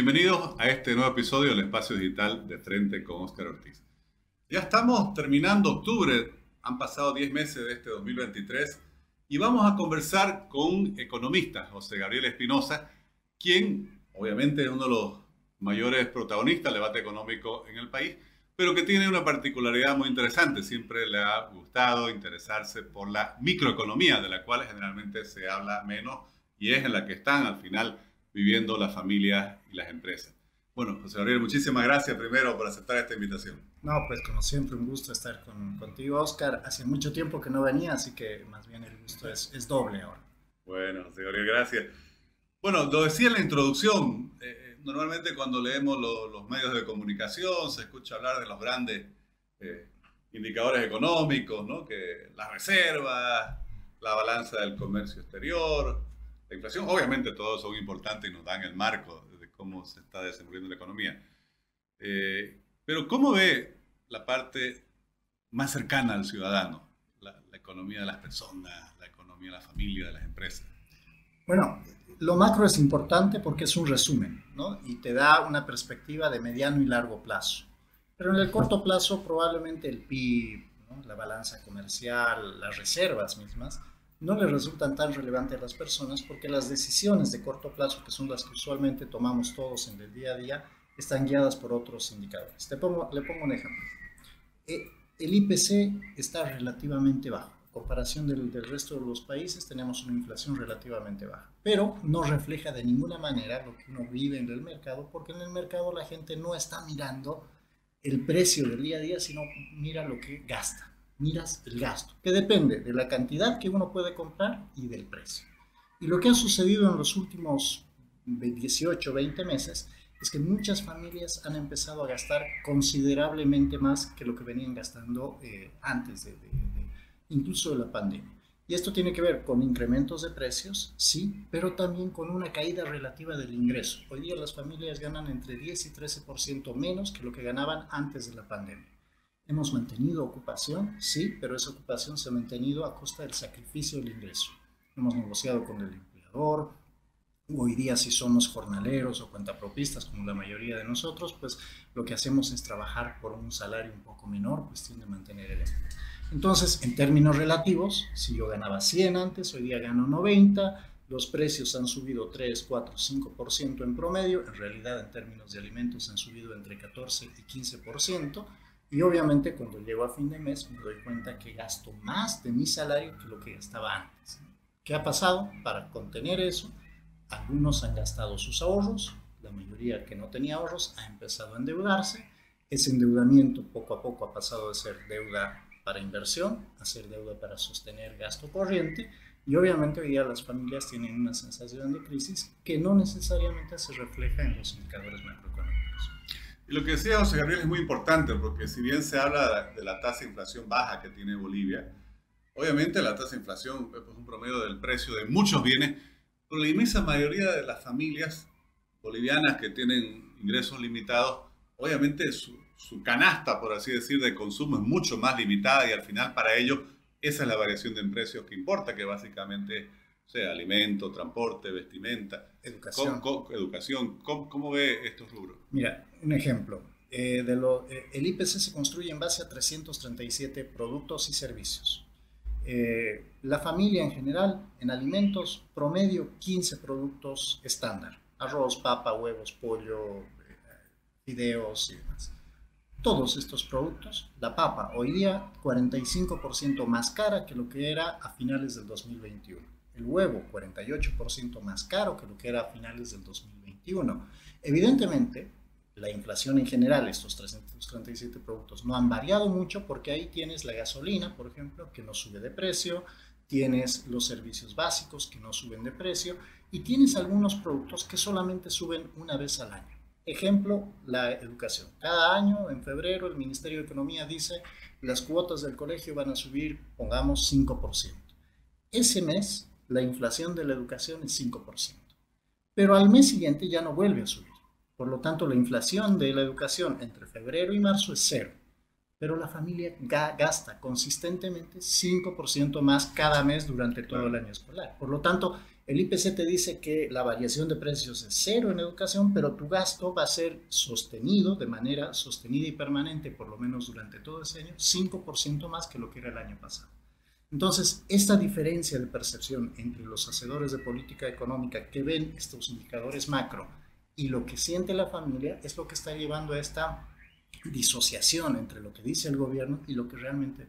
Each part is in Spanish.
Bienvenidos a este nuevo episodio del Espacio Digital de Frente con Oscar Ortiz. Ya estamos terminando octubre, han pasado 10 meses de este 2023 y vamos a conversar con un economista, José Gabriel Espinosa, quien obviamente es uno de los mayores protagonistas del debate económico en el país, pero que tiene una particularidad muy interesante. Siempre le ha gustado interesarse por la microeconomía, de la cual generalmente se habla menos y es en la que están al final viviendo las familias y las empresas. Bueno, José Gabriel, muchísimas gracias primero por aceptar esta invitación. No, pues como siempre, un gusto estar con, contigo, Oscar. Hace mucho tiempo que no venía, así que más bien el gusto es, es doble ahora. Bueno, José Gabriel, gracias. Bueno, lo decía en la introducción, eh, eh, normalmente cuando leemos los medios de comunicación se escucha hablar de los grandes eh, indicadores económicos, ¿no? que las reservas, la balanza del comercio exterior, la inflación. Obviamente todos son importantes y nos dan el marco de cómo se está desenvolviendo la economía. Eh, pero ¿cómo ve la parte más cercana al ciudadano? La, economía de las personas, la economía de la familia, de las empresas. Bueno, lo macro es importante porque es un resumen, ¿no? Y te da una perspectiva de mediano y largo plazo. Pero en el corto plazo probablemente el PIB, la balanza comercial, las reservas mismas, no le resultan tan relevantes a las personas porque las decisiones de corto plazo, que son las que usualmente tomamos todos en el día a día, están guiadas por otros indicadores. Te pongo, le pongo un ejemplo. Eh, el IPC está relativamente bajo. En comparación del, del resto de los países, tenemos una inflación relativamente baja, pero no refleja de ninguna manera lo que uno vive en el mercado, porque en el mercado la gente no está mirando el precio del día a día, sino mira lo que gasta miras el gasto, que depende de la cantidad que uno puede comprar y del precio. Y lo que ha sucedido en los últimos 18, 20 meses es que muchas familias han empezado a gastar considerablemente más que lo que venían gastando eh, antes de, incluso de la pandemia. Y esto tiene que ver con incrementos de precios, sí, pero también con una caída relativa del ingreso. Hoy día las familias ganan entre 10 y 13% menos que lo que ganaban antes de la pandemia. Hemos mantenido ocupación, sí, pero esa ocupación se ha mantenido a costa del sacrificio del ingreso. Hemos negociado con el empleador. Hoy día, si somos jornaleros o cuentapropistas, como la mayoría de nosotros, pues lo que hacemos es trabajar por un salario un poco menor, cuestión de mantener el empleo. Entonces, en términos relativos, si yo ganaba 100 antes, hoy día gano 90, los precios han subido 3, 4, 5% en promedio, en realidad en términos de alimentos han subido entre 14 y 15%, y obviamente cuando llego a fin de mes me doy cuenta que gasto más de mi salario que lo que gastaba antes. ¿Qué ha pasado? Para contener eso, algunos han gastado sus ahorros, la mayoría que no tenía ahorros ha empezado a endeudarse. Ese endeudamiento poco a poco ha pasado de ser deuda para inversión a ser deuda para sostener gasto corriente. Y obviamente hoy día las familias tienen una sensación de crisis que no necesariamente se refleja en los indicadores macroeconómicos. Y lo que decía José Gabriel es muy importante, porque si bien se habla de la tasa de inflación baja que tiene Bolivia, obviamente la tasa de inflación es un promedio del precio de muchos bienes, pero la inmensa mayoría de las familias bolivianas que tienen ingresos limitados, obviamente su, su canasta, por así decir, de consumo es mucho más limitada y al final para ellos esa es la variación de precios que importa, que básicamente sea alimento, transporte, vestimenta, educación. ¿Cómo, educación. ¿Cómo, ve estos rubros? Mira, un ejemplo. Eh, de lo, eh, el IPC se construye en base a 337 productos y servicios. Eh, la familia en general, en alimentos, promedio 15 productos estándar. Arroz, papa, huevos, pollo, fideos y demás. Todos estos productos, la papa hoy día 45% más cara que lo que era a finales del 2021 el huevo 48% más caro que lo que era a finales del 2021. Evidentemente, la inflación en general, estos 337 productos, no han variado mucho porque ahí tienes la gasolina, por ejemplo, que no sube de precio, tienes los servicios básicos que no suben de precio y tienes algunos productos que solamente suben una vez al año. Ejemplo, la educación. Cada año, en febrero, el Ministerio de Economía dice las cuotas del colegio van a subir, pongamos, 5%. Ese mes la inflación de la educación es 5%. Pero al mes siguiente ya no vuelve a subir. Por lo tanto, la inflación de la educación entre febrero y marzo es cero. Pero la familia gasta consistentemente 5% más cada mes durante todo el año escolar. Por lo tanto, El IPC te dice que la variación de precios es cero en educación, pero tu gasto va a ser sostenido de manera sostenida y permanente, por lo menos durante todo ese año, 5% más que lo que era el año pasado. Entonces, esta diferencia de percepción entre los hacedores de política económica que ven estos indicadores macro y lo que siente la familia es lo que está llevando a esta disociación entre lo que dice el gobierno y lo que realmente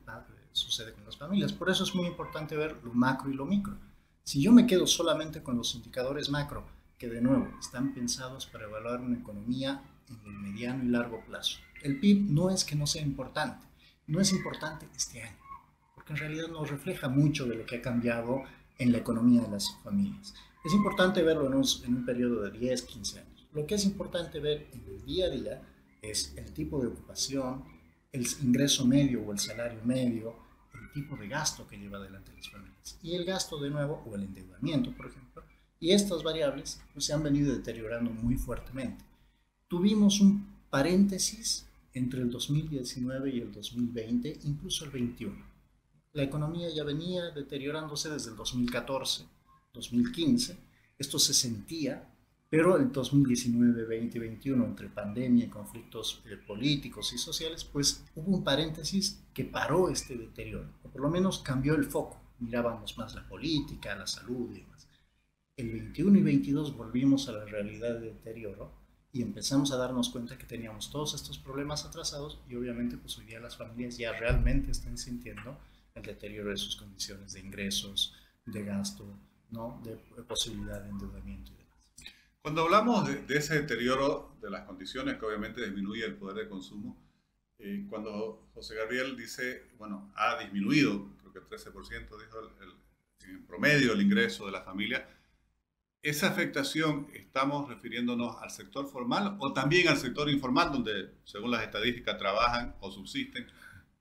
sucede con las familias. Por eso es muy importante ver lo macro y lo micro. Si yo me quedo solamente con los indicadores macro, que de nuevo están pensados para evaluar una economía en el mediano y largo plazo, el PIB no es que no sea importante, no es importante este año, porque en realidad no refleja mucho de lo que ha cambiado en la economía de las familias. Es importante verlo en un, en periodo de 10, 15 años. Lo que es importante ver en el día a día es el tipo de ocupación, el ingreso medio o el salario medio, el tipo de gasto que lleva adelante las familias. Y el gasto de nuevo, o el endeudamiento, por ejemplo, y estas variables pues, se han venido deteriorando muy fuertemente. Tuvimos un paréntesis entre el 2019 y el 2020, incluso el 21. La economía ya venía deteriorándose desde el 2014, 2015. Esto se sentía pero el 2019, 2021, entre pandemia y conflictos eh, políticos y sociales, pues hubo un paréntesis que paró este deterioro, o por lo menos cambió el foco. Mirábamos más la política, la salud y demás. El 21 y 22 volvimos a la realidad de deterioro y empezamos a darnos cuenta que teníamos todos estos problemas atrasados y obviamente pues hoy día las familias ya realmente están sintiendo el deterioro de sus condiciones de ingresos, de gasto, ¿no? de posibilidad de endeudamiento cuando hablamos de, ese deterioro de las condiciones que obviamente disminuye el poder de consumo, eh, cuando José Gabriel dice, bueno, ha disminuido, creo que el 13% dijo el, en promedio el ingreso de la familia, ¿esa afectación estamos refiriéndonos al sector formal o también al sector informal, donde según las estadísticas trabajan o subsisten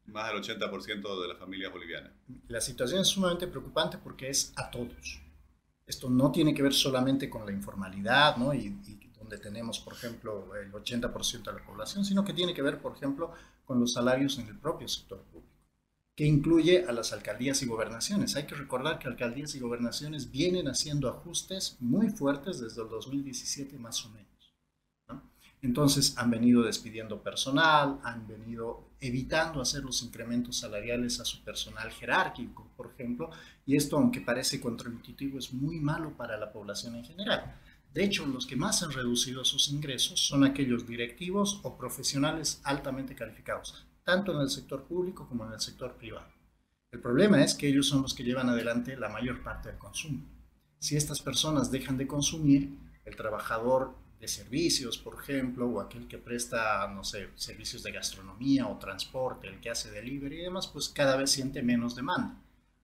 más del 80% de las familias bolivianas? La situación es sumamente preocupante porque es a todos. Esto no tiene que ver solamente con la informalidad, ¿no? Y, donde tenemos, por ejemplo, el 80% de la población, sino que tiene que ver, por ejemplo, con los salarios en el propio sector público, que incluye a las alcaldías y gobernaciones. Hay que recordar que alcaldías y gobernaciones vienen haciendo ajustes muy fuertes desde el 2017 más o menos. Entonces han venido despidiendo personal, han venido evitando hacer los incrementos salariales a su personal jerárquico, por ejemplo, y esto, aunque parece contraintuitivo, es muy malo para la población en general. De hecho, los que más han reducido sus ingresos son aquellos directivos o profesionales altamente calificados, tanto en el sector público como en el sector privado. El problema es que ellos son los que llevan adelante la mayor parte del consumo. Si estas personas dejan de consumir, el trabajador de servicios, por ejemplo, o aquel que presta, no sé, servicios de gastronomía o transporte, el que hace delivery y demás, pues cada vez siente menos demanda.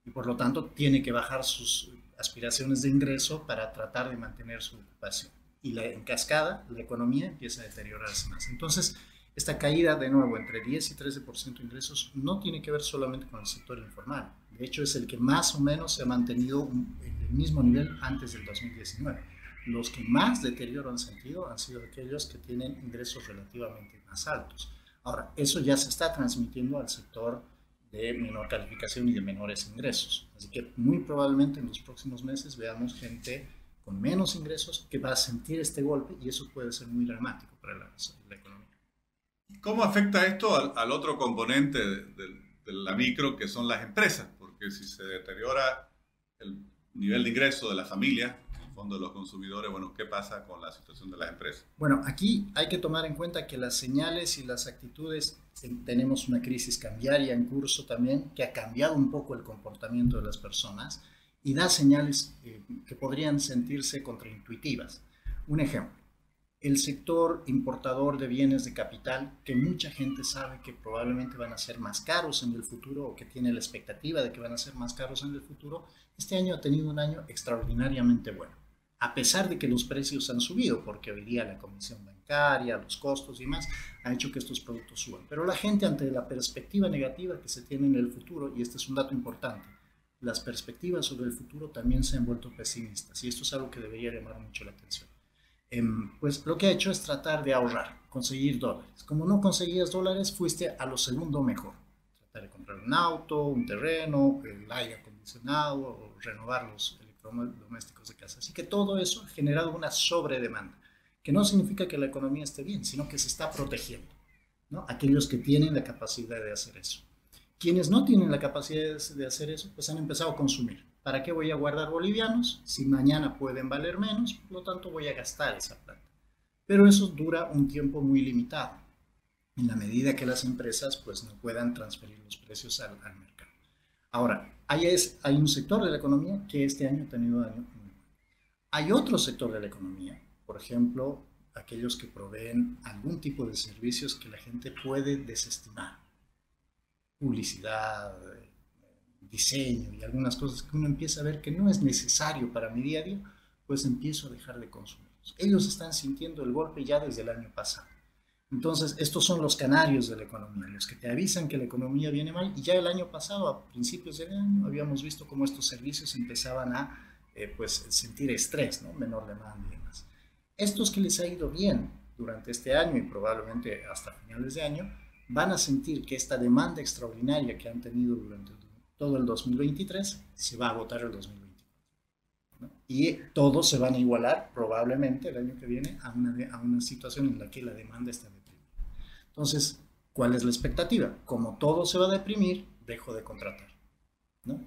Y por lo tanto tiene que bajar sus aspiraciones de ingreso para tratar de mantener su ocupación. Y la, en cascada, la economía empieza a deteriorarse más. Entonces, esta caída de nuevo entre 10 y 13% de ingresos no tiene que ver solamente con el sector informal. De hecho, es el que más o menos se ha mantenido en el mismo nivel antes del 2019 los que más deterioro han sentido han sido aquellos que tienen ingresos relativamente más altos. Ahora, eso ya se está transmitiendo al sector de menor calificación y de menores ingresos. Así que muy probablemente en los próximos meses veamos gente con menos ingresos que va a sentir este golpe y eso puede ser muy dramático para la, economía. ¿Cómo afecta esto al, otro componente de, de, la micro, que son las empresas? Porque si se deteriora el nivel de ingreso de la familia, fondo de los consumidores, bueno, ¿qué pasa con la situación de las empresas? Bueno, aquí hay que tomar en cuenta que las señales y las actitudes, tenemos una crisis cambiaria en curso también, que ha cambiado un poco el comportamiento de las personas y da señales eh, que podrían sentirse contraintuitivas. Un ejemplo, el sector importador de bienes de capital, que mucha gente sabe que probablemente van a ser más caros en el futuro o que tiene la expectativa de que van a ser más caros en el futuro, este año ha tenido un año extraordinariamente bueno a pesar de que los precios han subido, porque hoy día la comisión bancaria, los costos y más, ha hecho que estos productos suban. Pero la gente ante la perspectiva negativa que se tiene en el futuro, y este es un dato importante, las perspectivas sobre el futuro también se han vuelto pesimistas, y esto es algo que debería llamar mucho la atención. Em, pues lo que ha hecho es tratar de ahorrar, conseguir dólares. Como no conseguías dólares, fuiste a lo segundo mejor. Tratar de comprar un auto, un terreno, el aire acondicionado, o renovar los electrodomésticos de casa. Así que todo eso ha generado una sobredemanda, que no significa que la economía esté bien, sino que se está protegiendo. ¿no? Aquellos que tienen la capacidad de hacer eso. Quienes no tienen la capacidad de hacer eso, pues han empezado a consumir. ¿Para qué voy a guardar bolivianos si mañana pueden valer menos? Por lo tanto, voy a gastar esa plata. Pero eso dura un tiempo muy limitado, en la medida que las empresas pues no puedan transferir los precios al, al mercado. Ahora, hay, un sector de la economía que este año ha tenido daño. Hay otro sector de la economía, por ejemplo, aquellos que proveen algún tipo de servicios que la gente puede desestimar. Publicidad, diseño y algunas cosas que uno empieza a ver que no es necesario para mi día a día, pues empiezo a dejar de consumirlos. Ellos están sintiendo el golpe ya desde el año pasado. Entonces, estos son los canarios de la economía, los que te avisan que la economía viene mal. Y ya el año pasado, a principios del año, habíamos visto cómo estos servicios empezaban a eh, pues, sentir estrés, ¿no? menor demanda y demás. Estos que les ha ido bien durante este año y probablemente hasta finales de año, van a sentir que esta demanda extraordinaria que han tenido durante todo el 2023 se va a agotar el 2024. Y todos se van a igualar probablemente el año que viene a una, a una situación en la que la demanda está deprimida. Entonces, ¿cuál es la expectativa? Como todo se va a deprimir, dejo de contratar. ¿no?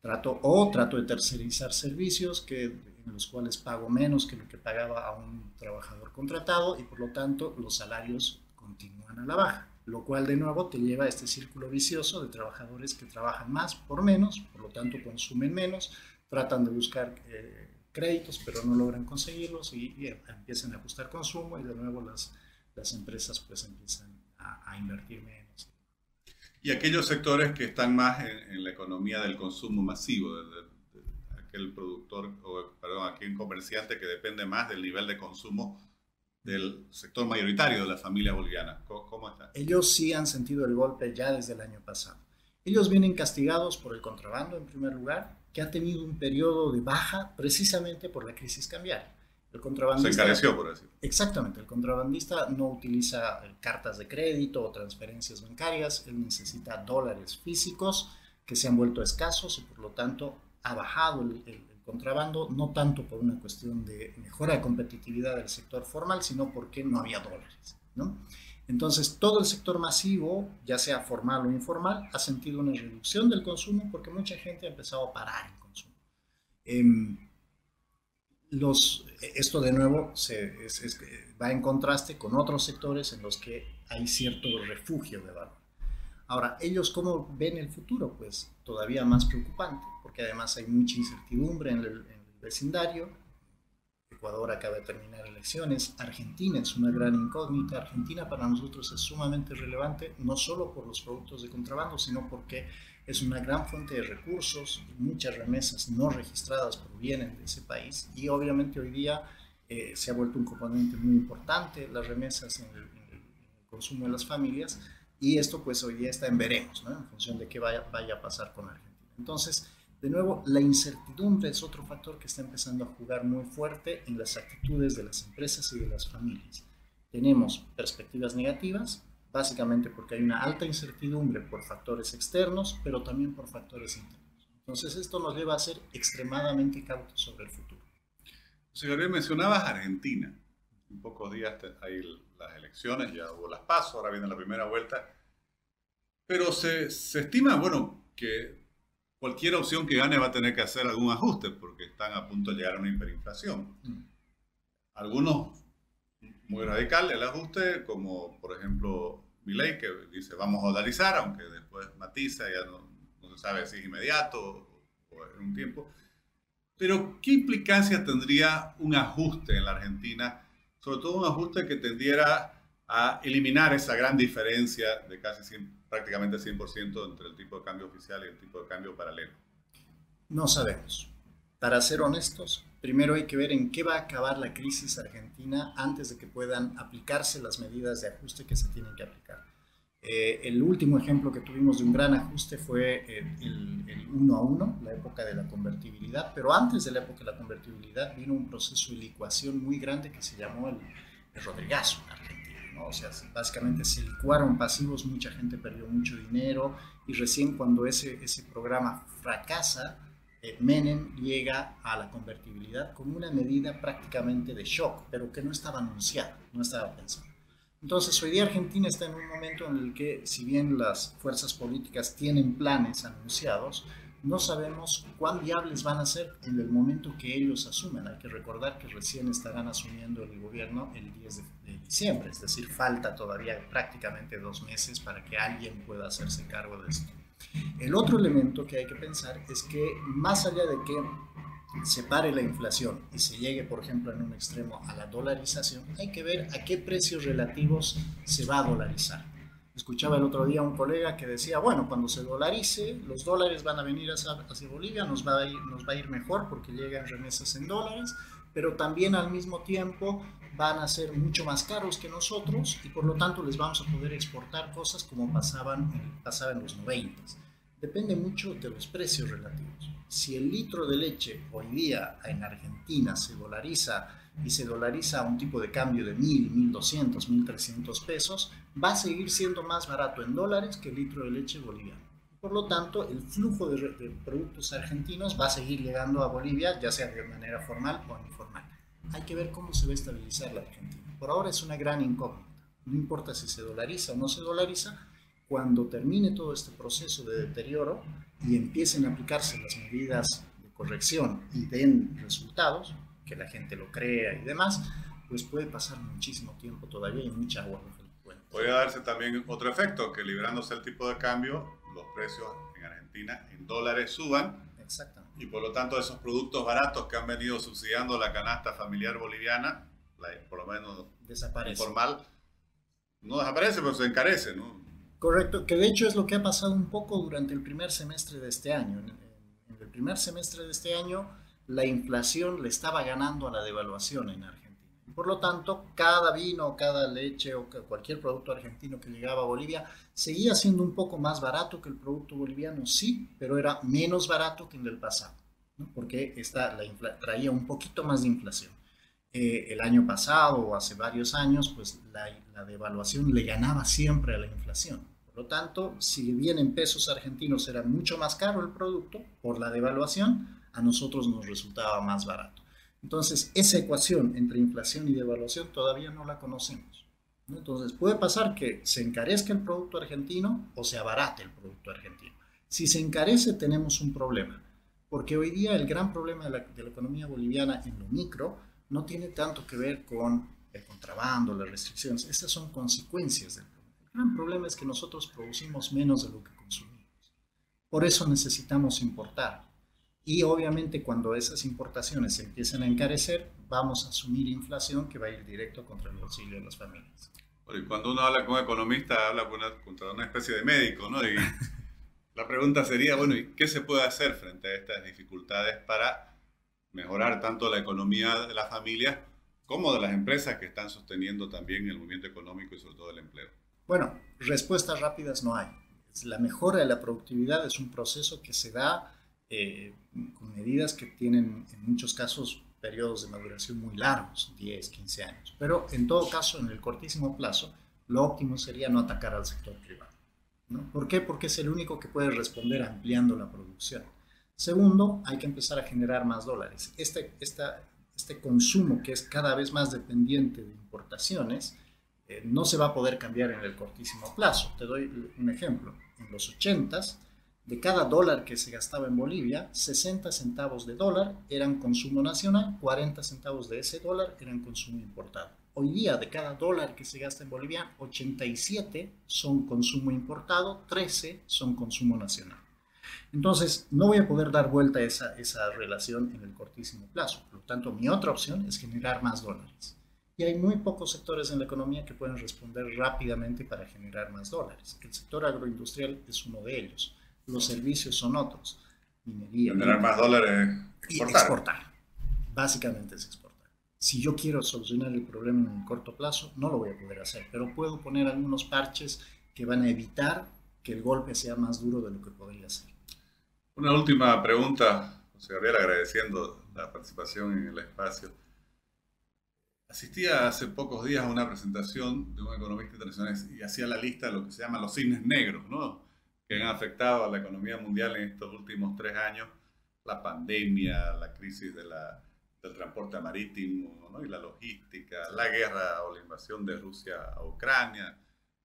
Trato, o trato de tercerizar servicios que, en los cuales pago menos que lo que pagaba a un trabajador contratado y por lo tanto los salarios continúan a la baja lo cual de nuevo te lleva a este círculo vicioso de trabajadores que trabajan más por menos, por lo tanto consumen menos, tratan de buscar eh, créditos pero no logran conseguirlos y, empiezan a ajustar consumo y de nuevo las, las empresas pues empiezan a, invertir menos. Y aquellos sectores que están más en, la economía del consumo masivo, de, aquel productor, o perdón, aquel comerciante que depende más del nivel de consumo del sector mayoritario de la familia boliviana. ¿Cómo, está? Ellos sí han sentido el golpe ya desde el año pasado. Ellos vienen castigados por el contrabando, en primer lugar, que ha tenido un periodo de baja precisamente por la crisis cambiaria. El contrabandista, Se encareció, por decirlo. Exactamente. El contrabandista no utiliza eh, cartas de crédito o transferencias bancarias. Él necesita dólares físicos que se han vuelto escasos y por lo tanto ha bajado el, el contrabando, no tanto por una cuestión de mejora de competitividad del sector formal, sino porque no había dólares. ¿no? Entonces, todo el sector masivo, ya sea formal o informal, ha sentido una reducción del consumo porque mucha gente ha empezado a parar el consumo. Em, los, esto de nuevo se, va en contraste con otros sectores en los que hay cierto refugio de valor. Ahora, ¿ellos cómo ven el futuro? Pues todavía más preocupante, porque además hay mucha incertidumbre en el, vecindario. Ecuador acaba de terminar elecciones, Argentina es una gran incógnita. Argentina para nosotros es sumamente relevante, no solo por los productos de contrabando, sino porque es una gran fuente de recursos, muchas remesas no registradas provienen de ese país y obviamente hoy día eh, se ha vuelto un componente muy importante las remesas en el, en el consumo de las familias y esto pues hoy día está en veremos, ¿no? en función de qué vaya, vaya a pasar con Argentina. Entonces, de nuevo, la incertidumbre es otro factor que está empezando a jugar muy fuerte en las actitudes de las empresas y de las familias. Tenemos perspectivas negativas, básicamente porque hay una alta incertidumbre por factores externos, pero también por factores internos. Entonces esto nos lleva a ser extremadamente cautos sobre el futuro. Señor, mencionabas Argentina. En pocos días hay las elecciones, ya las pasos, ahora viene la primera vuelta. Pero se, se estima, bueno, que cualquier opción que gane va a tener que hacer algún ajuste porque están a punto de llegar a una hiperinflación. Mm. Algunos muy radical el ajuste, como por ejemplo Milei, que dice vamos a dolarizar, aunque después matiza, ya no, no, se sabe si es inmediato o, o en un tiempo. Pero, ¿qué implicancia tendría un ajuste en la Argentina sobre todo un ajuste que tendiera a eliminar esa gran diferencia de casi prácticamente 100% entre el tipo de cambio oficial y el tipo de cambio paralelo? No sabemos. Para ser honestos, primero hay que ver en qué va a acabar la crisis argentina antes de que puedan aplicarse las medidas de ajuste que se tienen que aplicar. Eh, el último ejemplo que tuvimos de un gran ajuste fue eh, el, el, 1 a 1, la época de la convertibilidad, pero antes de la época de la convertibilidad vino un proceso de licuación muy grande que se llamó el, el Rodrigazo en Argentina. ¿No? O sea, básicamente se licuaron pasivos, mucha gente perdió mucho dinero y recién cuando ese, ese programa fracasa, eh, Menem llega a la convertibilidad como una medida prácticamente de shock, pero que no estaba anunciada, no estaba pensada. Entonces, hoy día Argentina está en un momento en el que, si bien las fuerzas políticas tienen planes anunciados, no sabemos cuán viables van a ser en el momento que ellos asumen. Hay que recordar que recién estarán asumiendo el gobierno el 10 de, diciembre, es decir, falta todavía prácticamente dos meses para que alguien pueda hacerse cargo de esto. El otro elemento que hay que pensar es que más allá de que se pare la inflación y se llegue, por ejemplo, en un extremo a la dolarización, hay que ver a qué precios relativos se va a dolarizar. Escuchaba el otro día un colega que decía, bueno, cuando se dolarice, los dólares van a venir hacia, Bolivia, nos va, a ir, mejor porque llegan remesas en dólares, pero también al mismo tiempo van a ser mucho más caros que nosotros y por lo tanto les vamos a poder exportar cosas como pasaban, pasaban en los 90. Depende mucho de los precios relativos. Si el litro de leche hoy día en Argentina se dolariza y se dolariza a un tipo de cambio de 1.000, 1.200, 1.300 pesos, va a seguir siendo más barato en dólares que el litro de leche boliviano. Por lo tanto, el flujo de, de, productos argentinos va a seguir llegando a Bolivia, ya sea de manera formal o informal. Hay que ver cómo se va a estabilizar la Argentina. Por ahora es una gran incógnita. No importa si se dolariza o no se dolariza, cuando termine todo este proceso de deterioro y empiecen a aplicarse las medidas de corrección y den resultados, que la gente lo crea y demás, pues puede pasar muchísimo tiempo todavía y mucha agua Puede darse también otro efecto, que librándose el tipo de cambio, los precios en Argentina en dólares suban. Exactamente. Y por lo tanto esos productos baratos que han venido subsidiando la canasta familiar boliviana, por lo menos desaparece. informal, no desaparece, pero se encarece, ¿no? Correcto, que de hecho es lo que ha pasado un poco durante el primer semestre de este año. En el primer semestre de este año, la inflación le estaba ganando a la devaluación en Argentina. Por lo tanto, cada vino, cada leche o cualquier producto argentino que llegaba a Bolivia seguía siendo un poco más barato que el producto boliviano, sí, pero era menos barato que en el pasado, porque esta, la traía un poquito más de inflación. Eh, el año pasado o hace varios años, pues la, la devaluación le ganaba siempre a la inflación. Por lo tanto, si bien en pesos argentinos era mucho más caro el producto por la devaluación, a nosotros nos resultaba más barato. Entonces, esa ecuación entre inflación y devaluación todavía no la conocemos. Entonces, puede pasar que se encarezca el producto argentino o se abarate el producto argentino. Si se encarece, tenemos un problema, porque hoy día el gran problema de la, de la economía boliviana en lo micro no tiene tanto que ver con el contrabando, las restricciones, esas son consecuencias del problema. El gran problema es que nosotros producimos menos de lo que consumimos. Por eso necesitamos importar. Y obviamente cuando esas importaciones se empiecen a encarecer, vamos a asumir inflación que va a ir directo contra el bolsillo de las familias. Y cuando uno habla con un economista, habla con una, contra una especie de médico, ¿no? Y la pregunta sería, bueno, ¿y qué se puede hacer frente a estas dificultades para mejorar tanto la economía de las familias como de las empresas que están sosteniendo también el movimiento económico y sobre todo el empleo? Bueno, respuestas rápidas no hay. La mejora de la productividad es un proceso que se da eh, con medidas que tienen en muchos casos periodos de maduración muy largos, 10, 15 años. Pero en todo caso, en el cortísimo plazo, lo óptimo sería no atacar al sector privado. ¿no? ¿Por qué? Porque es el único que puede responder ampliando la producción. Segundo, hay que empezar a generar más dólares. Este, esta, este consumo que es cada vez más dependiente de importaciones, eh, no se va a poder cambiar en el cortísimo plazo. Te doy un ejemplo. En los 80s, de cada dólar que se gastaba en Bolivia, 60 centavos de dólar eran consumo nacional, 40 centavos de ese dólar eran consumo importado. Hoy día, de cada dólar que se gasta en Bolivia, 87 son consumo importado, 13 son consumo nacional. Entonces, no voy a poder dar vuelta a esa, esa relación en el cortísimo plazo. Por lo tanto, mi otra opción es generar más dólares. Y hay muy pocos sectores en la economía que pueden responder rápidamente para generar más dólares. El sector agroindustrial es uno de ellos los servicios son otros. Minería. Generar más dólares. Exportar. exportar. Básicamente es exportar. Si yo quiero solucionar el problema en el corto plazo, no lo voy a poder hacer, pero puedo poner algunos parches que van a evitar que el golpe sea más duro de lo que podría ser. Una última pregunta, José Gabriel, agradeciendo la participación en el espacio. Asistía hace pocos días a una presentación de un economista internacional y hacía la lista de lo que se llama los cisnes negros, ¿no? Que han afectado a la economía mundial en estos últimos tres años, la pandemia, la crisis de la, del transporte marítimo y la logística, la guerra o la invasión de Rusia a Ucrania,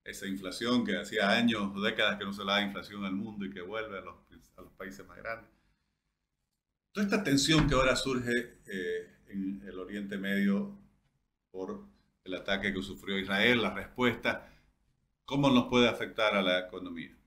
esa inflación que hacía años o décadas que no se la da inflación al mundo y que vuelve a los, a los países más grandes. Toda esta tensión que ahora surge eh, en el Oriente Medio por el ataque que sufrió Israel, la respuesta, ¿cómo nos puede afectar a la economía?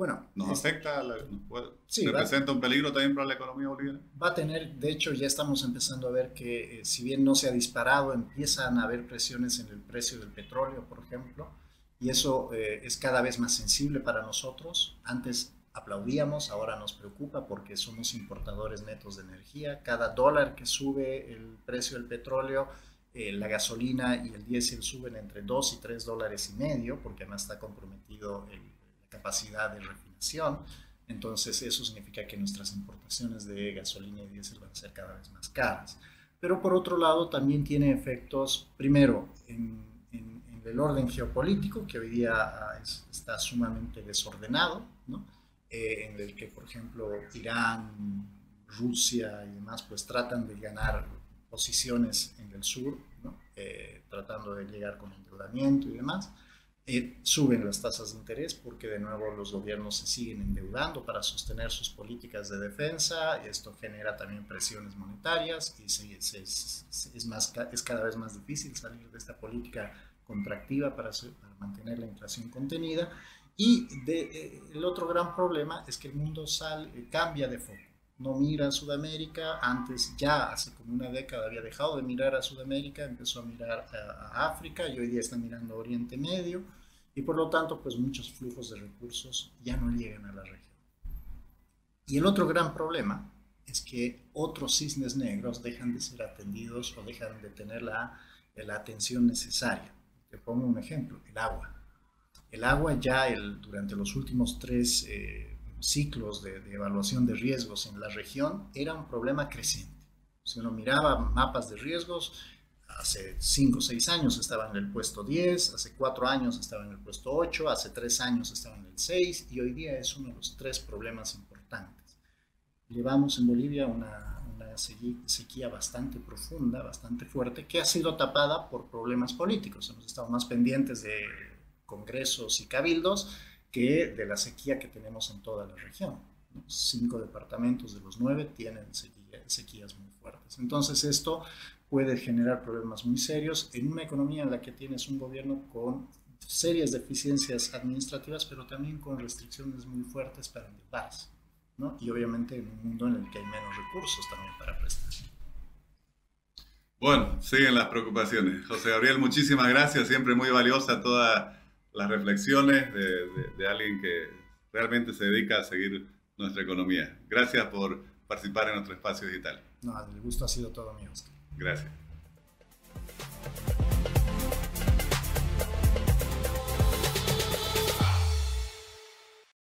Bueno, ¿nos afecta? nos ¿Representa un peligro también para la economía boliviana? Va a tener, de hecho ya estamos empezando a ver que eh, si bien no se ha disparado, empiezan a haber presiones en el precio del petróleo, por ejemplo, y eso eh, es cada vez más sensible para nosotros. Antes aplaudíamos, ahora nos preocupa porque somos importadores netos de energía. Cada dólar que sube el precio del petróleo, eh, la gasolina y el diésel suben entre 2 y 3 dólares y medio, porque además está comprometido la capacidad de refinación. Entonces eso significa que nuestras importaciones de gasolina y diésel van a ser cada vez más caras. Pero por otro lado también tiene efectos, primero, en, el orden geopolítico, que hoy día ah, está sumamente desordenado, ¿no? Eh, en el que, por ejemplo, Irán, Rusia y demás, pues tratan de ganar posiciones en el sur, eh, tratando de llegar con endeudamiento y demás. Eh, suben las tasas de interés porque de nuevo los gobiernos se siguen endeudando para sostener sus políticas de defensa esto genera también presiones monetarias y es, más, es cada vez más difícil salir de esta política contractiva para, para mantener la inflación contenida. Y eh, el otro gran problema es que el mundo sale, eh, cambia de foco. No mira a Sudamérica, antes ya hace como una década había dejado de mirar a Sudamérica, empezó a mirar a, África y hoy día está mirando a Oriente Medio y por lo tanto pues muchos flujos de recursos ya no llegan a la región. Y el otro gran problema es que otros cisnes negros dejan de ser atendidos o dejan de tener la, la atención necesaria. Te pongo un ejemplo, el agua el agua ya el, durante los últimos tres eh, ciclos de, evaluación de riesgos en la región era un problema creciente. Si uno miraba mapas de riesgos, hace 5 o 6 años estaba en el puesto 10, hace 4 años estaba en el puesto 8, hace 3 años estaba en el 6 y hoy día es uno de los tres problemas importantes. Llevamos en Bolivia una, una sequía bastante profunda, bastante fuerte, que ha sido tapada por problemas políticos. Hemos estado más pendientes de congresos y cabildos que de la sequía que tenemos en toda la región. Cinco departamentos de los nueve tienen sequías muy fuertes. Entonces esto puede generar problemas muy serios en una economía en la que tienes un gobierno con serias deficiencias administrativas, pero también con restricciones muy fuertes para endeudarse. ¿no? Y obviamente en un mundo en el que hay menos recursos también para prestar. Bueno, siguen las preocupaciones. José Gabriel, muchísimas gracias. Siempre muy valiosa toda las reflexiones de, alguien que realmente se dedica a seguir nuestra economía. Gracias por participar en nuestro espacio digital. No, el gusto ha sido todo mío. Gracias.